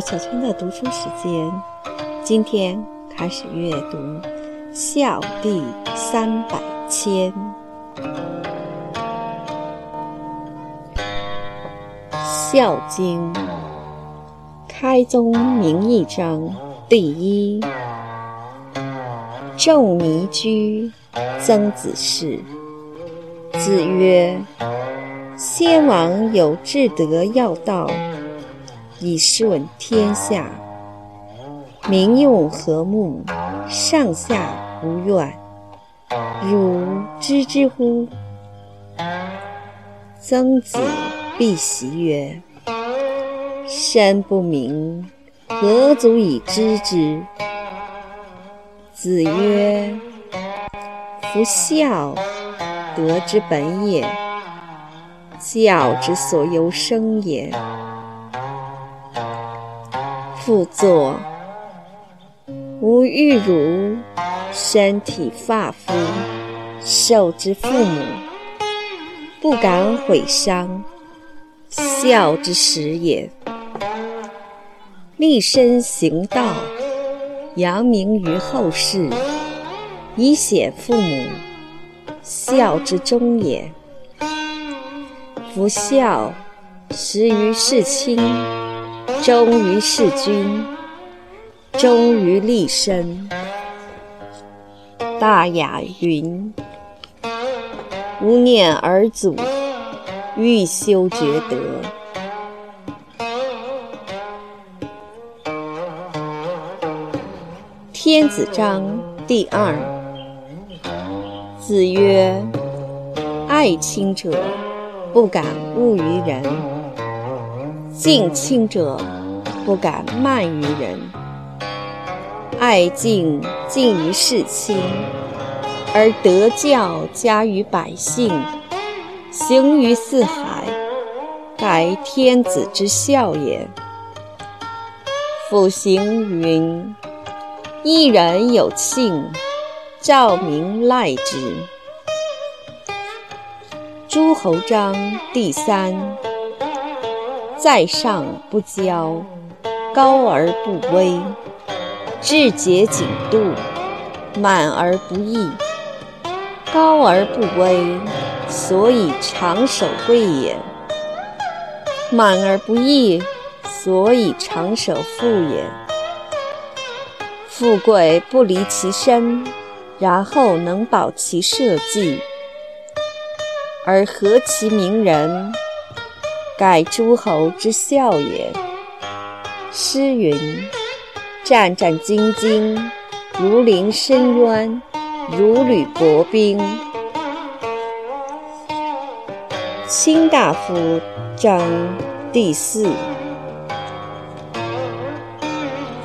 小春的读书时间，今天开始阅读《孝》弟三百篇，《孝经》开宗明义章第一。仲尼居，曾子氏。子曰：“先王有至德要道。”以顺天下，民用和睦，上下无怨。汝知之乎？曾子必习曰：“身不明，何足以知之？”子曰：“夫孝，德之本也，教之所由生也。”复作：吾欲汝身体发肤，受之父母，不敢毁伤，孝之始也。立身行道，扬名于后世，以显父母，孝之终也。夫孝，始于事亲。忠于事君，忠于立身。大雅云：“吾念尔祖，欲修厥德。”天子章第二。子曰：“爱亲者，不敢恶于人。”敬亲者，不敢慢于人；爱敬，敬于事亲，而德教加于百姓，行于四海，盖天子之孝也。夫行云：“一人有庆，兆民赖之。”诸侯章第三。在上不骄，高而不威，志节谨度，满而不溢。高而不威，所以长守贵也；满而不溢，所以长守富也。富贵不离其身，然后能保其社稷，而和其名人。盖诸侯之笑也。诗云：“战战兢兢，如临深渊，如履薄冰。”卿大夫章第四。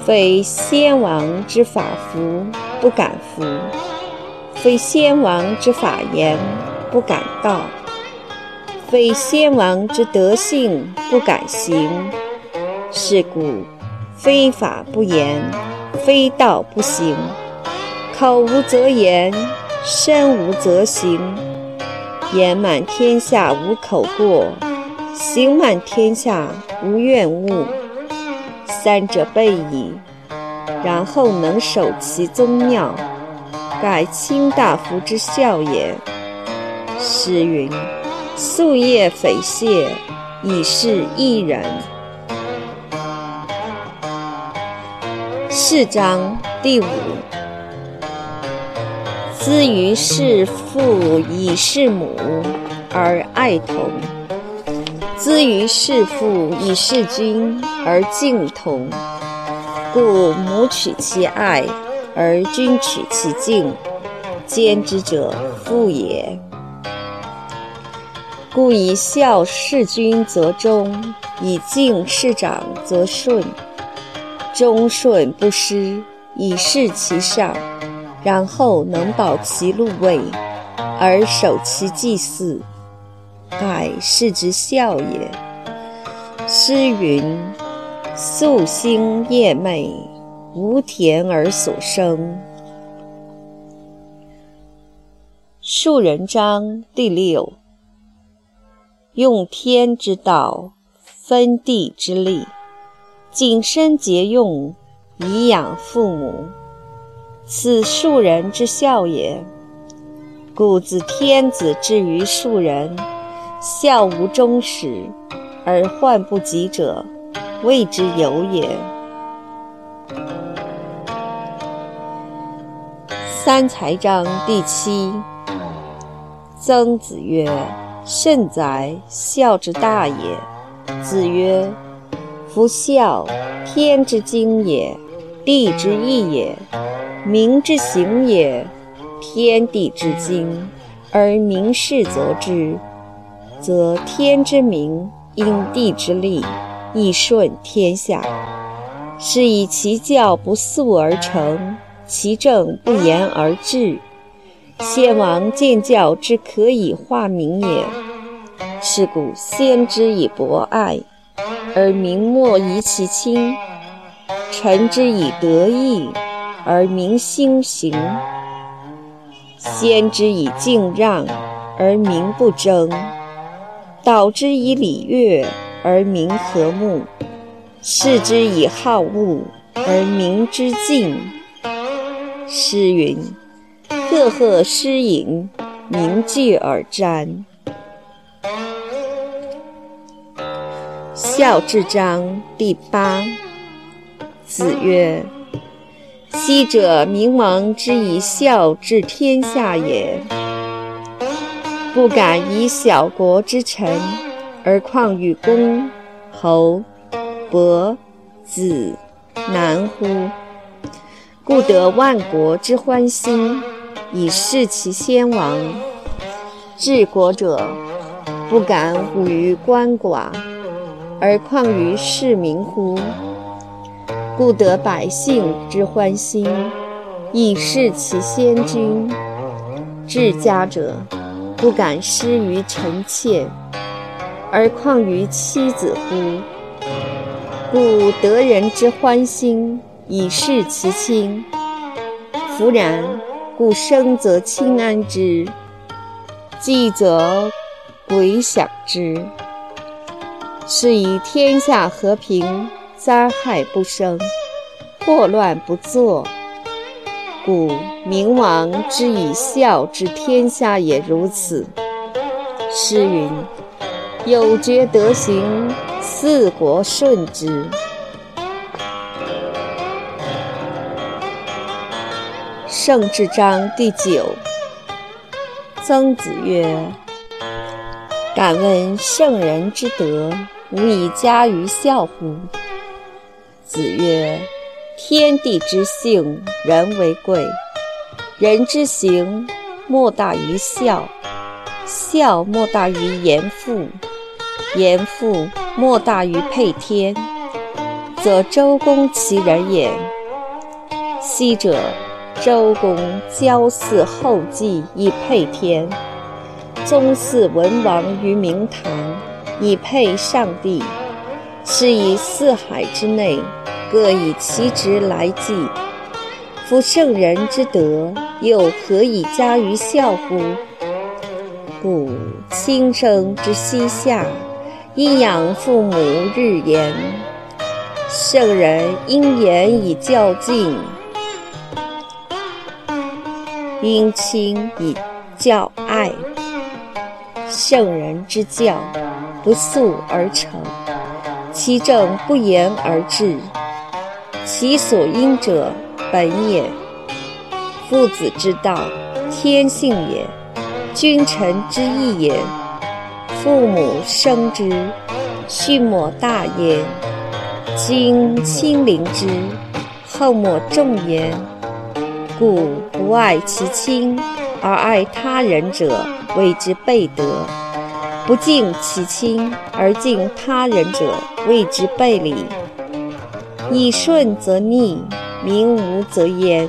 非先王之法服，不敢服；非先王之法言，不敢道。非先王之德性，不敢行。是故，非法不言，非道不行。口无则言，身无则行。言满天下无口过，行满天下无怨恶。三者备矣，然后能守其宗庙，盖卿大夫之孝也。诗云。夙夜匪懈，以是一人。四章第五。资于事父以事母而爱同，资于事父以事君而敬同。故母取其爱，而君取其敬，兼之者父也。故以孝事君则忠，以敬事长则顺。忠顺不失，以事其上，然后能保其禄位，而守其祭祀，盖是之孝也。诗云：“夙兴夜寐，无田而所生。”庶人章第六。用天之道，分地之利，谨身节用，以养父母，此庶人之孝也。故自天子之于庶人，孝无终始，而患不及者，谓之有也。三才章第七。曾子曰：“甚哉，孝之大也！”子曰：“夫孝，天之经也，地之义也，民之行也。天地之经，而民士则之，则天之明，因地之利，义顺天下。是以其教不速而成，其政不言而治。”先王见教之可以化民也，是故先之以博爱，而民莫疑其亲；臣之以德义，而民心行；先之以敬让，而民不争；导之以礼乐，而民和睦；士之以好恶，而民之敬。诗云。赫赫诗隐，名聚而瞻。孝之章第八。子曰：“昔者明王之以孝治天下也，不敢以小国之臣，而况与公、侯、伯、子、男乎？故得万国之欢心。”以示其先王，治国者不敢侮于官寡，而况于市民乎？故得百姓之欢心，以示其先君。治家者不敢失于臣妾，而况于妻子乎？故得人之欢心，以示其亲。弗然。故生则亲安之，祭则鬼享之。是以天下和平，灾害不生，祸乱不作。故明王之以孝治天下也如此。诗云：“有觉德行，四国顺之。”圣智章第九。曾子曰：“敢问圣人之德，无以加于孝乎？”子曰：“天地之性，人为贵；人之行，莫大于孝；孝莫大于严父；严父莫大于配天。则周公其人也。昔者。”周公郊祀后稷以配天，宗祀文王于明堂以配上帝，是以四海之内各以其职来祭。夫圣人之德，又何以加于孝乎？故亲生之膝下，因养父母日言。圣人因言以教敬。因亲以教爱，圣人之教不速而成，其政不言而治，其所因者本也。父子之道，天性也；君臣之义也。父母生之，畜莫大焉；今亲临之，后莫重焉。故不爱其亲而爱他人者，谓之悖德；不敬其亲而敬他人者，谓之悖礼。以顺则逆，民无则焉。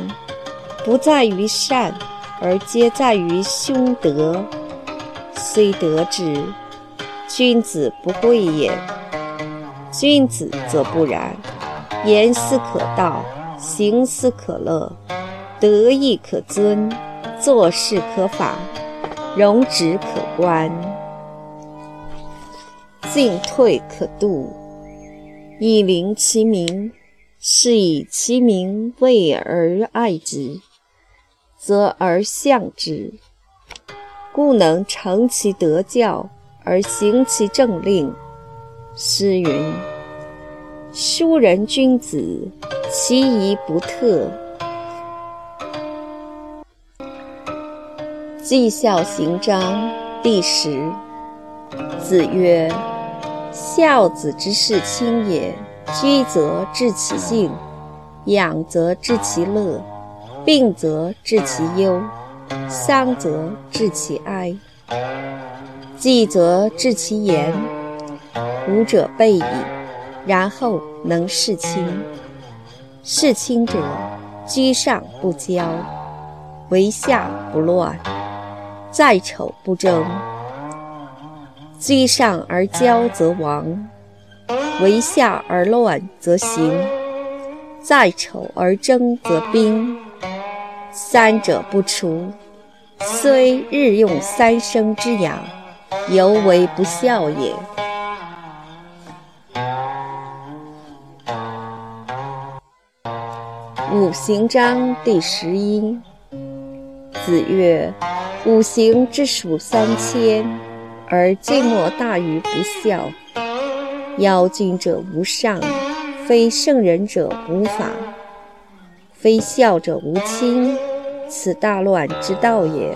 不在于善，而皆在于凶德。虽得之，君子不贵也。君子则不然，言思可道，行思可乐。德义可尊，做事可法，容止可观，进退可度，以临其民，是以其民畏而爱之，则而向之，故能成其德教而行其政令。诗云：“书人君子，其仪不特。”绩孝行章第十。子曰：“孝子之事亲也。居则治其敬，养则治其乐，病则治其忧，丧则治其哀。祭则治其言。五者备矣，然后能事亲。事亲者，居上不骄，为下不乱。”在丑不争，居上而骄则亡；为下而乱则行。在丑而争则兵。三者不除，虽日用三生之养，犹为不孝也。五行章第十一。子曰。五行之属三千，而近莫大于不孝。妖君者无上，非圣人者无法，非孝者无亲，此大乱之道也。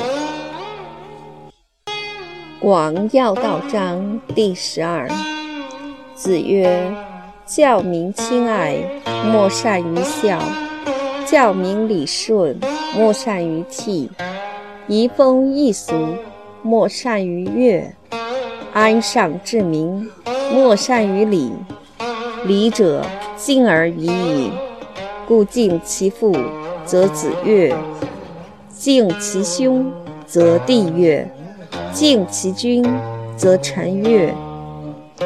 广要道章第十二。子曰：教民亲爱，莫善于孝；教民礼顺，莫善于悌。移风易俗，莫善于乐；安上治民，莫善于礼。礼者，敬而已矣。故敬其父，则子悦；敬其兄，则弟悦；敬其君，则臣悦。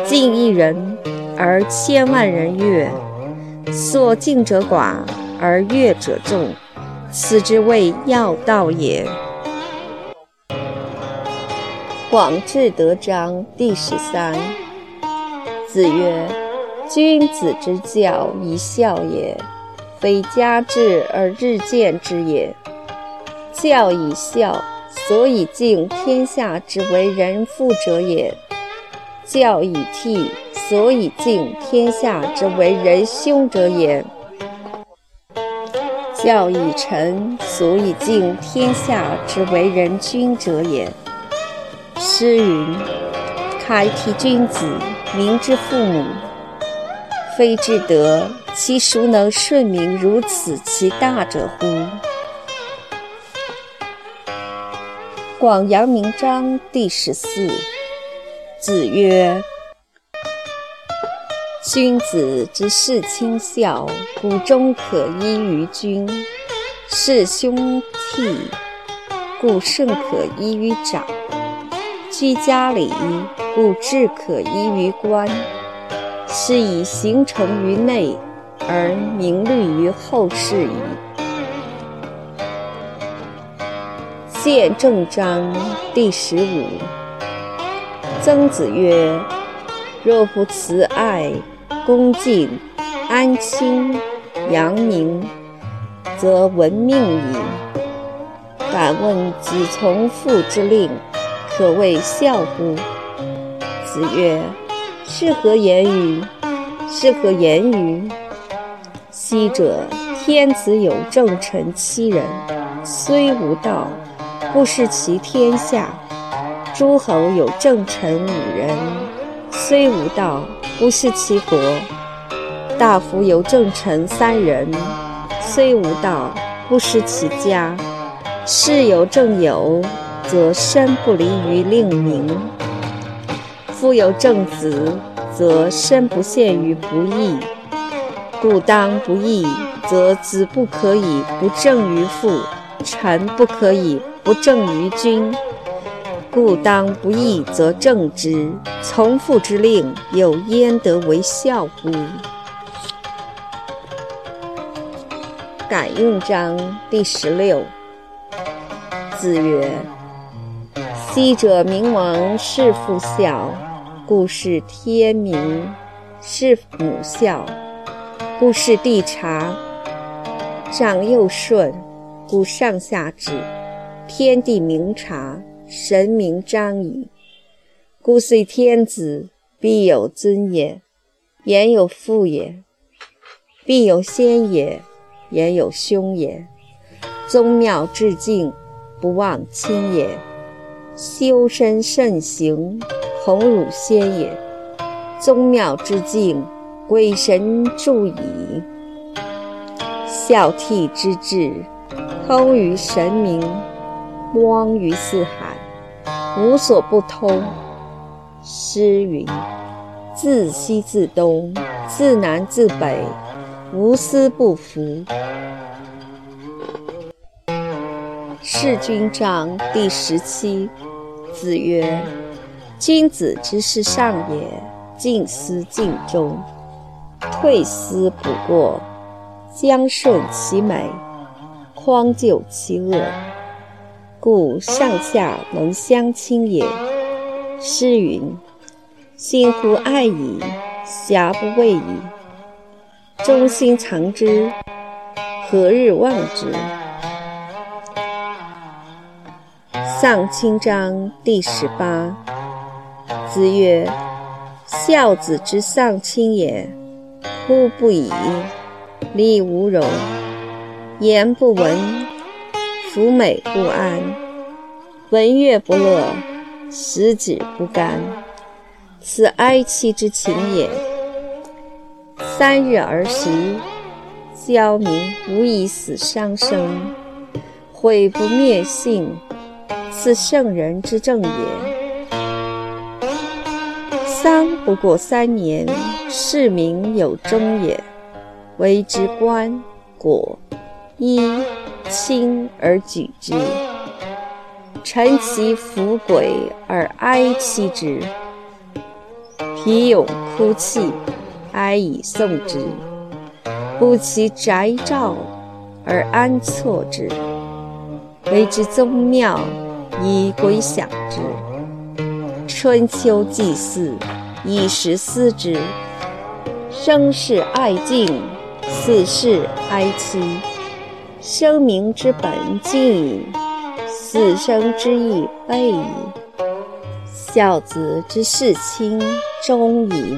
敬一人，而千万人悦。所敬者寡，而悦者众，此之谓要道也。广志德章第十三。子曰：“君子之教以孝也，非家制而日见之也。教以孝，所以敬天下之为人父者也；教以悌，所以敬天下之为人兄者也；教以臣，所以敬天下之为人君者也。”诗云：“开替君子，明之父母。非至德，其孰能顺民如此其大者乎？”广阳明章第十四。子曰：“君子之事亲孝，故终可依于君；事兄悌，故甚可依于长。”居家礼，故志可依于官，是以形成于内，而名虑于后世矣。见正章第十五。曾子曰：“若不慈爱、恭敬、安亲、扬名，则闻命矣。敢问子从父之令？”可谓孝乎？子曰：“是何言语？是何言语？昔者天子有正臣七人，虽无道，不失其天下；诸侯有正臣五人，虽无道，不失其国；大夫有正臣三人，虽无道，不失其家；士有正友。”则身不离于令名；夫有正子，则身不陷于不义。故当不义，则子不可以不正于父；臣不可以不正于君。故当不义，则正之。从父之令，有焉得为孝乎？感用章第十六。子曰。昔者明王事父孝，故事天明；是母孝，故事地察；长幼顺，故上下治。天地明察，神明彰矣。故虽天子，必有尊也；言有父也，必有先也；言有兄也。宗庙至敬，不忘亲也；修身慎行，鸿儒先也。宗庙之敬，鬼神助矣；孝悌之至，通于神明。汪于四海，无所不通。诗云：“自西自东，自南自北，无私不服。”世君章第十七。子曰：“君子之事上也，静思尽忠，退思补过，将顺其美，匡救其恶。”故上下能相亲也。诗云：“心乎爱矣，遐不畏矣。忠心藏之，何日忘之？”丧亲章第十八。子曰：“孝子之丧亲也，哭不已，礼无容，言不闻。”服美不安，闻乐不乐，食指不甘，此哀戚之情也。三日而食，焦民无以死伤生，毁不灭性，此圣人之政也。丧不过三年，市民有终也，为之棺椁衣。亲而举之，臣其弗轨而哀戚之，皮勇哭泣，哀以送之；布其宅兆而安错之，为之宗庙以归享之。春秋祭祀，以时思之。生事爱敬，死事哀戚。生民之本敬矣，死生之义备矣。孝子之事亲忠矣。